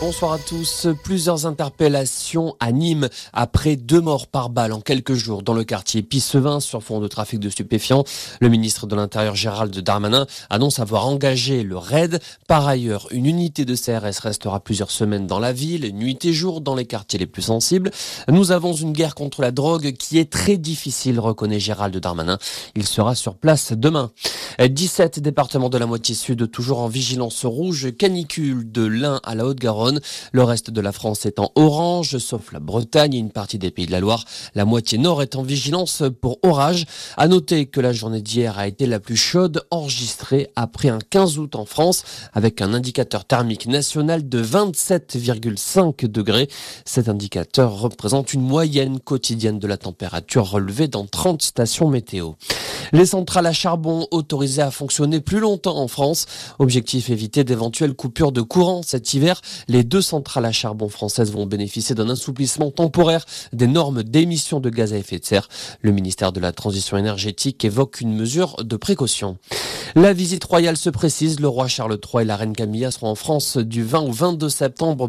Bonsoir à tous. Plusieurs interpellations à Nîmes après deux morts par balle en quelques jours dans le quartier Pissevin sur fond de trafic de stupéfiants. Le ministre de l'Intérieur Gérald Darmanin annonce avoir engagé le RAID. Par ailleurs, une unité de CRS restera plusieurs semaines dans la ville, nuit et jour dans les quartiers les plus sensibles. Nous avons une guerre contre la drogue qui est très difficile, reconnaît Gérald Darmanin. Il sera sur place demain. 17 départements de la moitié sud toujours en vigilance rouge, canicule de l'Ain à la Haute-Garonne. Le reste de la France est en orange, sauf la Bretagne et une partie des pays de la Loire. La moitié nord est en vigilance pour orage. À noter que la journée d'hier a été la plus chaude enregistrée après un 15 août en France, avec un indicateur thermique national de 27,5 degrés. Cet indicateur représente une moyenne quotidienne de la température relevée dans 30 stations météo. Les centrales à charbon autorisées à fonctionner plus longtemps en France. Objectif éviter d'éventuelles coupures de courant cet hiver. Les deux centrales à charbon françaises vont bénéficier d'un assouplissement temporaire des normes d'émissions de gaz à effet de serre. Le ministère de la Transition énergétique évoque une mesure de précaution. La visite royale se précise. Le roi Charles III et la reine Camilla seront en France du 20 au 22 septembre